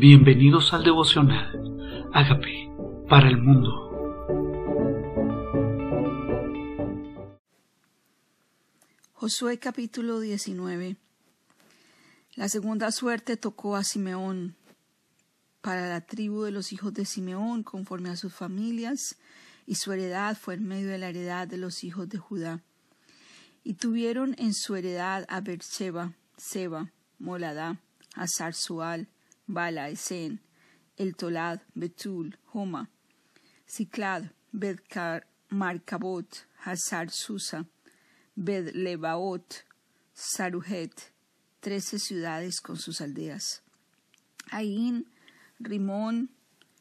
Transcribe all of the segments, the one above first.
Bienvenidos al devocional. Hágame para el mundo. Josué capítulo 19. La segunda suerte tocó a Simeón. Para la tribu de los hijos de Simeón, conforme a sus familias, y su heredad fue en medio de la heredad de los hijos de Judá. Y tuvieron en su heredad a Berseba, Seba, Moladá, Hazar Sual, Bala, Esen, El Tolad, Betul, Homa, Ciclad, Bedkar, Marcabot, Hazar Susa, Bedlebaot, Saruhet, trece ciudades con sus aldeas. Ain, Rimón,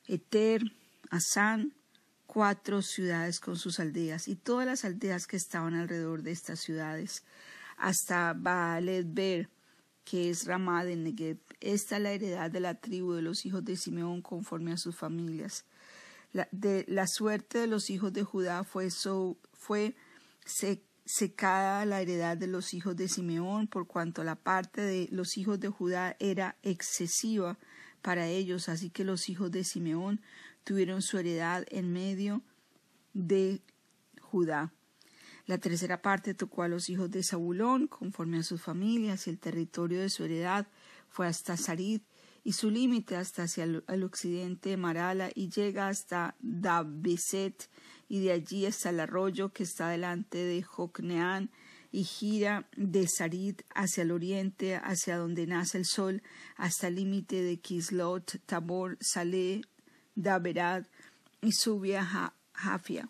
Eter, Asán, cuatro ciudades con sus aldeas, y todas las aldeas que estaban alrededor de estas ciudades, hasta Baalet Ber, que es Ramá de Negev. Esta es la heredad de la tribu de los hijos de Simeón conforme a sus familias. La, de, la suerte de los hijos de Judá fue, fue secada la heredad de los hijos de Simeón, por cuanto la parte de los hijos de Judá era excesiva para ellos, así que los hijos de Simeón tuvieron su heredad en medio de Judá. La tercera parte tocó a los hijos de Zabulón, conforme a sus familias, y el territorio de su heredad fue hasta Sarid, y su límite hasta hacia el, occidente de Marala, y llega hasta Dabeset, y de allí hasta el arroyo que está delante de Jocneán, y gira de Sarid hacia el oriente, hacia donde nace el sol, hasta el límite de Kislot, Tabor, Saleh, Daberad, y sube a Jafia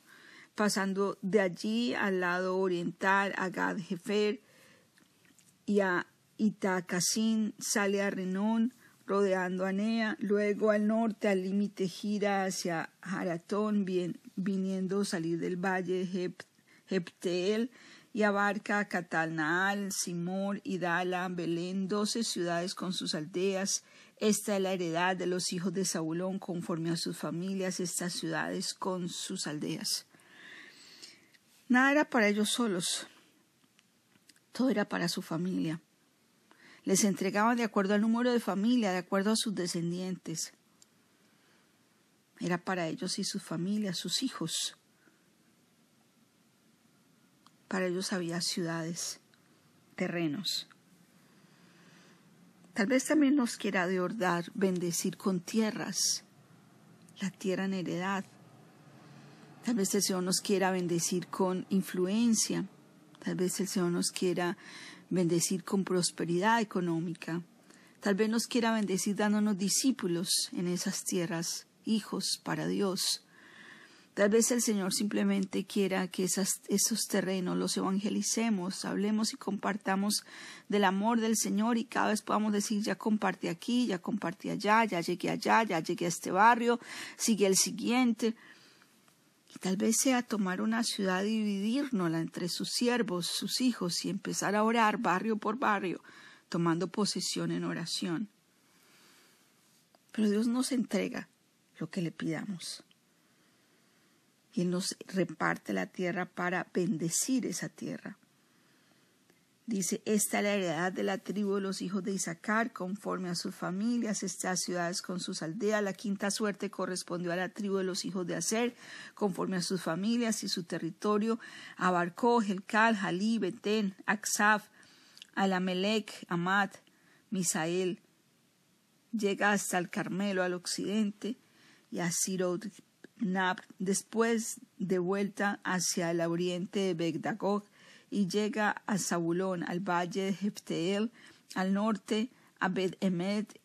pasando de allí al lado oriental a Gad Hefer y a Itacasín, sale a Renón, rodeando a Nea, luego al norte al límite gira hacia Haratón, bien, viniendo salir del valle Hepteel y abarca Catalnaal, Simor, Idala, Belén, doce ciudades con sus aldeas. Esta es la heredad de los hijos de Saulón conforme a sus familias, estas ciudades con sus aldeas. Nada era para ellos solos, todo era para su familia. Les entregaban de acuerdo al número de familia, de acuerdo a sus descendientes. Era para ellos y sus familias, sus hijos. Para ellos había ciudades, terrenos. Tal vez también nos quiera de bendecir con tierras, la tierra en heredad, Tal vez el Señor nos quiera bendecir con influencia. Tal vez el Señor nos quiera bendecir con prosperidad económica. Tal vez nos quiera bendecir dándonos discípulos en esas tierras, hijos para Dios. Tal vez el Señor simplemente quiera que esos terrenos los evangelicemos, hablemos y compartamos del amor del Señor y cada vez podamos decir, ya compartí aquí, ya compartí allá, ya llegué allá, ya llegué a este barrio, sigue el siguiente. Y tal vez sea tomar una ciudad y dividirnosla entre sus siervos, sus hijos, y empezar a orar barrio por barrio, tomando posesión en oración. Pero Dios nos entrega lo que le pidamos. Y Él nos reparte la tierra para bendecir esa tierra. Dice, esta es la heredad de la tribu de los hijos de Isaacar, conforme a sus familias, estas ciudades con sus aldeas. La quinta suerte correspondió a la tribu de los hijos de Aser, conforme a sus familias y su territorio. Abarcó Helcal, Jalí, Betén, Aksaf, Alamelec, Amat, Misael. Llega hasta el Carmelo al occidente y a Sirot Nab, después de vuelta hacia el oriente de Begdagog y llega a Zabulón, al valle de Jefteel, al norte a Bet Emet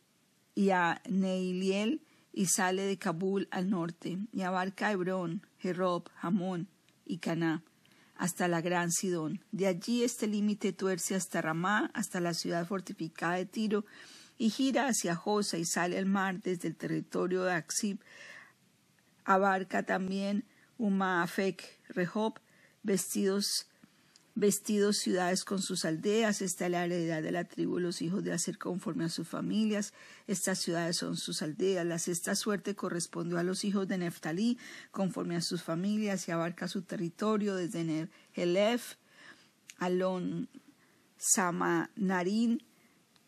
y a Neiliel, y sale de Kabul al norte, y abarca Hebrón, Jerob, Hamón y Caná, hasta la gran Sidón. De allí este límite tuerce hasta Ramá, hasta la ciudad fortificada de Tiro, y gira hacia Josa y sale al mar desde el territorio de Axib. Abarca también Umaafek, Rehob, vestidos vestidos ciudades con sus aldeas, está la heredad de la tribu, los hijos de hacer conforme a sus familias, estas ciudades son sus aldeas, la sexta suerte correspondió a los hijos de Neftalí, conforme a sus familias, y abarca su territorio desde Helef, Alon, Samanarín,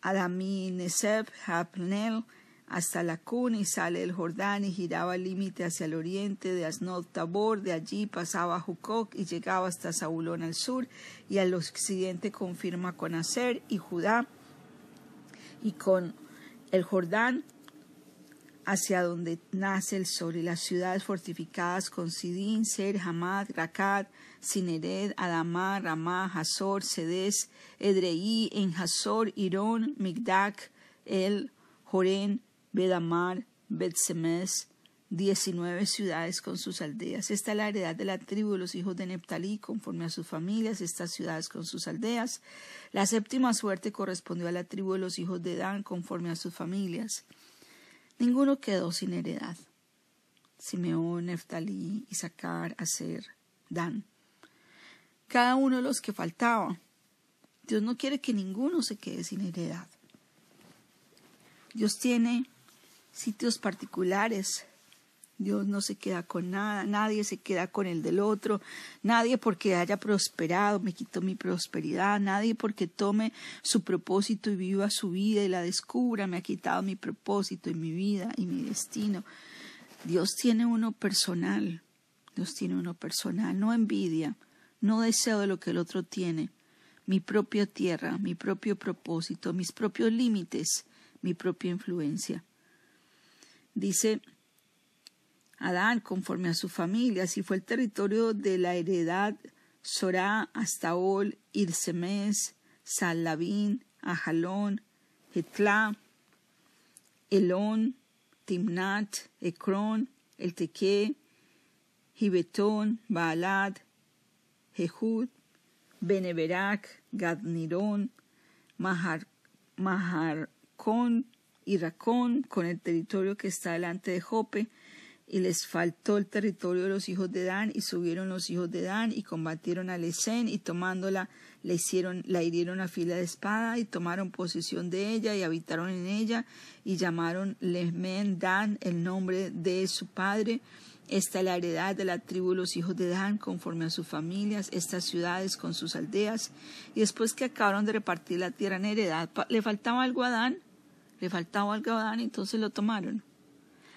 Adamí, Neseb, Hapnel, hasta Lacún y sale del Jordán y giraba el límite hacia el oriente de Asnod Tabor, de allí pasaba a y llegaba hasta Saulón al sur y al occidente confirma con Aser y Judá y con el Jordán hacia donde nace el sol y las ciudades fortificadas con Sidín, Ser, Hamad, Rakad, Sinered, Adamá, Ramá, Hazor, Sedes, Edreí, En Irón, Migdac, El, Jorén, Bedamar, Betsemes, diecinueve ciudades con sus aldeas. Esta es la heredad de la tribu de los hijos de Neptalí, conforme a sus familias, estas ciudades con sus aldeas. La séptima suerte correspondió a la tribu de los hijos de Dan, conforme a sus familias. Ninguno quedó sin heredad. Simeón, Neftalí, Isaacar, Aser, Dan. Cada uno de los que faltaba. Dios no quiere que ninguno se quede sin heredad. Dios tiene sitios particulares. Dios no se queda con nada, nadie se queda con el del otro, nadie porque haya prosperado me quitó mi prosperidad, nadie porque tome su propósito y viva su vida y la descubra me ha quitado mi propósito y mi vida y mi destino. Dios tiene uno personal, Dios tiene uno personal, no envidia, no deseo de lo que el otro tiene, mi propia tierra, mi propio propósito, mis propios límites, mi propia influencia. Dice Adán conforme a su familia, así fue el territorio de la heredad Sorá, Astaol, Irsemes, Salabín, Ajalón, Hetlá, Elón, Timnat, Ecrón, El Teque, Gibetón, Baalad, Jehud, Beneverac, Gadnirón, Mahar, Maharcón y Racón, con el territorio que está delante de Jope, y les faltó el territorio de los hijos de Dan, y subieron los hijos de Dan, y combatieron a Lesén, y tomándola, la hicieron, la hirieron a fila de espada, y tomaron posesión de ella, y habitaron en ella, y llamaron Lehmen Dan, el nombre de su padre. Esta es la heredad de la tribu de los hijos de Dan, conforme a sus familias, estas ciudades con sus aldeas. Y después que acabaron de repartir la tierra en heredad, le faltaba algo a Dan, le faltaba algo a Dan, entonces lo tomaron.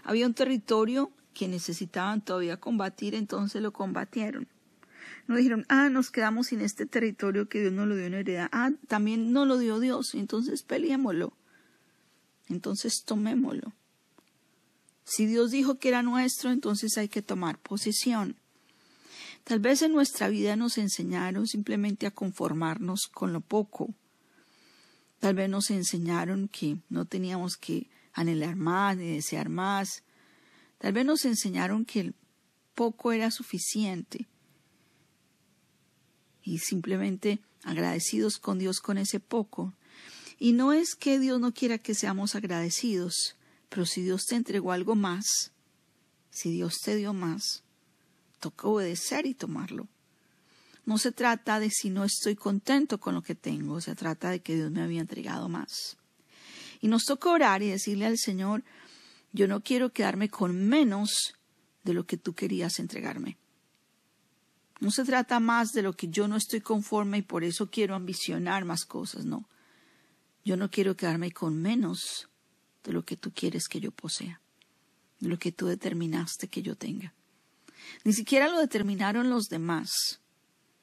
Había un territorio que necesitaban todavía combatir, entonces lo combatieron. No dijeron, ah, nos quedamos sin este territorio que Dios nos lo dio en heredad. Ah, también no lo dio Dios, entonces peleémoslo. Entonces tomémoslo. Si Dios dijo que era nuestro, entonces hay que tomar posesión. Tal vez en nuestra vida nos enseñaron simplemente a conformarnos con lo poco. Tal vez nos enseñaron que no teníamos que anhelar más ni desear más. Tal vez nos enseñaron que el poco era suficiente y simplemente agradecidos con Dios con ese poco. Y no es que Dios no quiera que seamos agradecidos, pero si Dios te entregó algo más, si Dios te dio más, toca obedecer y tomarlo. No se trata de si no estoy contento con lo que tengo, se trata de que Dios me había entregado más. Y nos toca orar y decirle al Señor, yo no quiero quedarme con menos de lo que tú querías entregarme. No se trata más de lo que yo no estoy conforme y por eso quiero ambicionar más cosas, no. Yo no quiero quedarme con menos de lo que tú quieres que yo posea, de lo que tú determinaste que yo tenga. Ni siquiera lo determinaron los demás,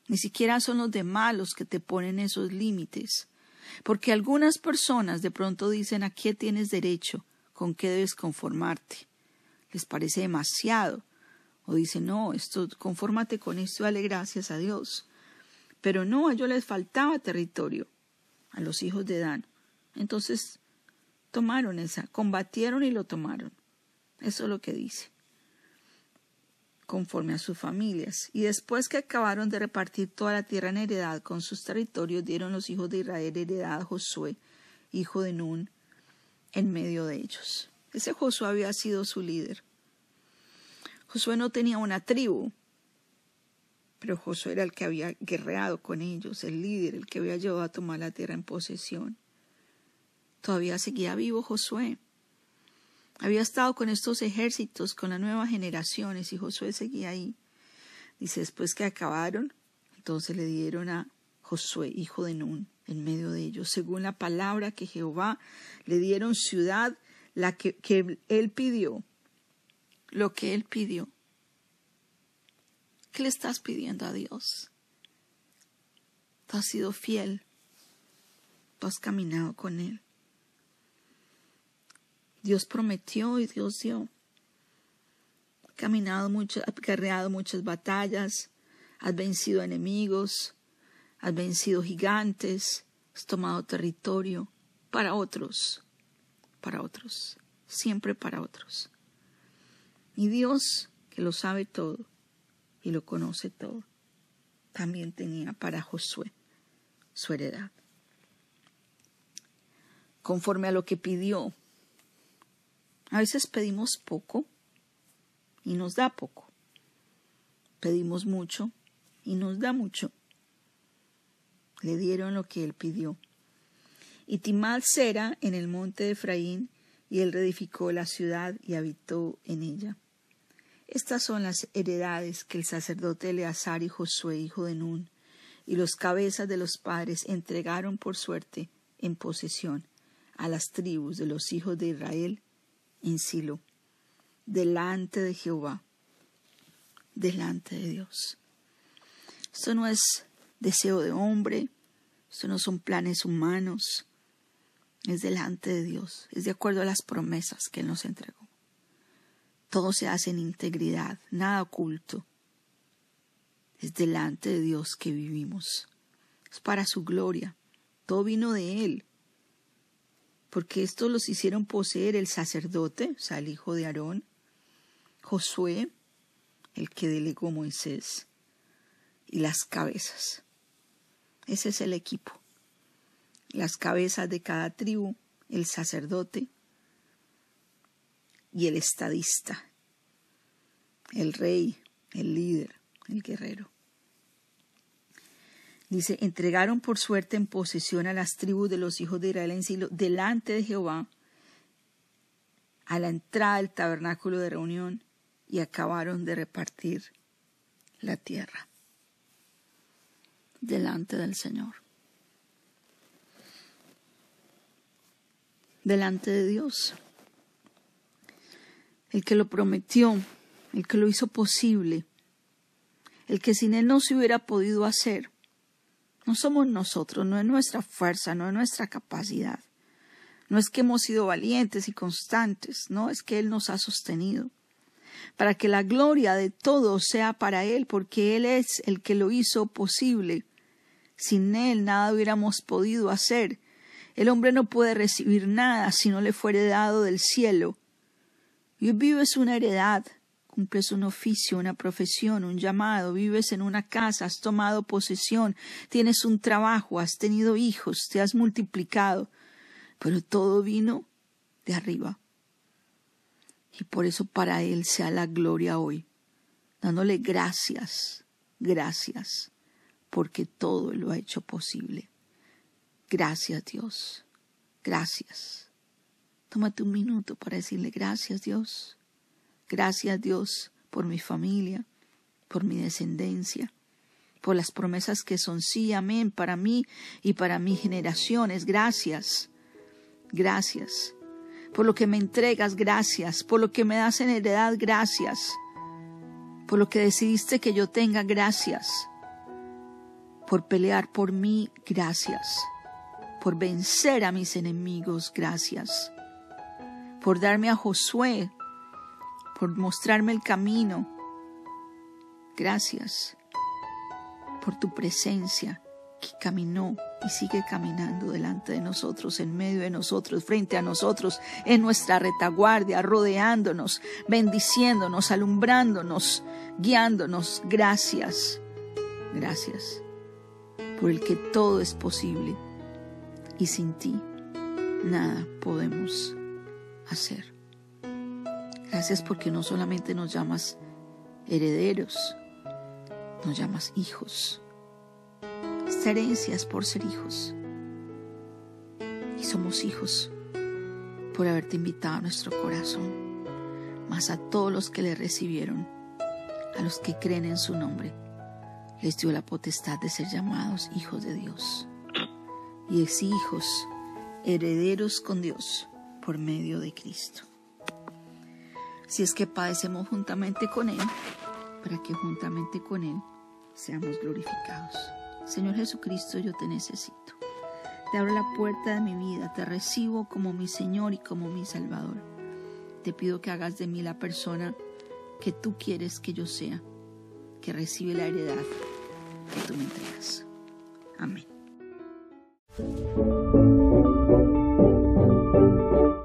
ni siquiera son los demás los que te ponen esos límites, porque algunas personas de pronto dicen a qué tienes derecho, con qué debes conformarte. Les parece demasiado. O dicen, no, esto, confórmate con esto dale gracias a Dios. Pero no, a ellos les faltaba territorio, a los hijos de Dan. Entonces tomaron esa, combatieron y lo tomaron. Eso es lo que dice. Conforme a sus familias. Y después que acabaron de repartir toda la tierra en heredad con sus territorios, dieron los hijos de Israel heredad a Josué, hijo de Nun, en medio de ellos. Ese Josué había sido su líder. Josué no tenía una tribu, pero Josué era el que había guerreado con ellos, el líder, el que había llevado a tomar la tierra en posesión. Todavía seguía vivo Josué. Había estado con estos ejércitos, con las nuevas generaciones, y Josué seguía ahí. Dice, después que acabaron, entonces le dieron a Josué, hijo de Nun, en medio de ellos, según la palabra que Jehová le dieron ciudad, la que, que él pidió, lo que él pidió. ¿Qué le estás pidiendo a Dios? Tú has sido fiel. Tú has caminado con Él. Dios prometió y Dios dio. Has caminado mucho, has guerreado muchas batallas, has vencido enemigos, has vencido gigantes, has tomado territorio para otros, para otros, siempre para otros. Y Dios, que lo sabe todo y lo conoce todo, también tenía para Josué su heredad. Conforme a lo que pidió. A veces pedimos poco y nos da poco. Pedimos mucho y nos da mucho. Le dieron lo que él pidió. Y Timal Sera en el monte de Efraín, y él reedificó la ciudad y habitó en ella. Estas son las heredades que el sacerdote Eleazar y Josué, hijo de Nun, y los cabezas de los padres entregaron por suerte en posesión a las tribus de los hijos de Israel en Silo, delante de Jehová, delante de Dios. Esto no es deseo de hombre, esto no son planes humanos, es delante de Dios, es de acuerdo a las promesas que Él nos entregó. Todo se hace en integridad, nada oculto. Es delante de Dios que vivimos. Es para su gloria. Todo vino de Él. Porque estos los hicieron poseer el sacerdote, o sea, el hijo de Aarón, Josué, el que delegó Moisés, y las cabezas. Ese es el equipo. Las cabezas de cada tribu, el sacerdote, y el estadista, el rey, el líder, el guerrero. Dice, entregaron por suerte en posesión a las tribus de los hijos de Israel en Silo, delante de Jehová, a la entrada del tabernáculo de reunión, y acabaron de repartir la tierra delante del Señor. Delante de Dios el que lo prometió, el que lo hizo posible, el que sin Él no se hubiera podido hacer. No somos nosotros, no es nuestra fuerza, no es nuestra capacidad. No es que hemos sido valientes y constantes, no es que Él nos ha sostenido. Para que la gloria de todo sea para Él, porque Él es el que lo hizo posible. Sin Él nada hubiéramos podido hacer. El hombre no puede recibir nada si no le fuere dado del cielo y vives una heredad, cumples un oficio, una profesión, un llamado, vives en una casa, has tomado posesión, tienes un trabajo, has tenido hijos, te has multiplicado, pero todo vino de arriba. Y por eso para Él sea la gloria hoy, dándole gracias, gracias, porque todo lo ha hecho posible. Gracias Dios, gracias. Tómate un minuto para decirle gracias Dios. Gracias Dios por mi familia, por mi descendencia, por las promesas que son sí, amén, para mí y para mis generaciones. Gracias. Gracias. Por lo que me entregas, gracias. Por lo que me das en heredad, gracias. Por lo que decidiste que yo tenga, gracias. Por pelear por mí, gracias. Por vencer a mis enemigos, gracias por darme a Josué, por mostrarme el camino. Gracias por tu presencia que caminó y sigue caminando delante de nosotros, en medio de nosotros, frente a nosotros, en nuestra retaguardia, rodeándonos, bendiciéndonos, alumbrándonos, guiándonos. Gracias, gracias por el que todo es posible y sin ti nada podemos hacer. Gracias porque no solamente nos llamas herederos, nos llamas hijos. Esta herencia es por ser hijos. Y somos hijos por haberte invitado a nuestro corazón, más a todos los que le recibieron, a los que creen en su nombre, les dio la potestad de ser llamados hijos de Dios. Y es hijos, herederos con Dios por medio de Cristo. Si es que padecemos juntamente con Él, para que juntamente con Él seamos glorificados. Señor Jesucristo, yo te necesito. Te abro la puerta de mi vida, te recibo como mi Señor y como mi Salvador. Te pido que hagas de mí la persona que tú quieres que yo sea, que recibe la heredad que tú me entregas. Amén.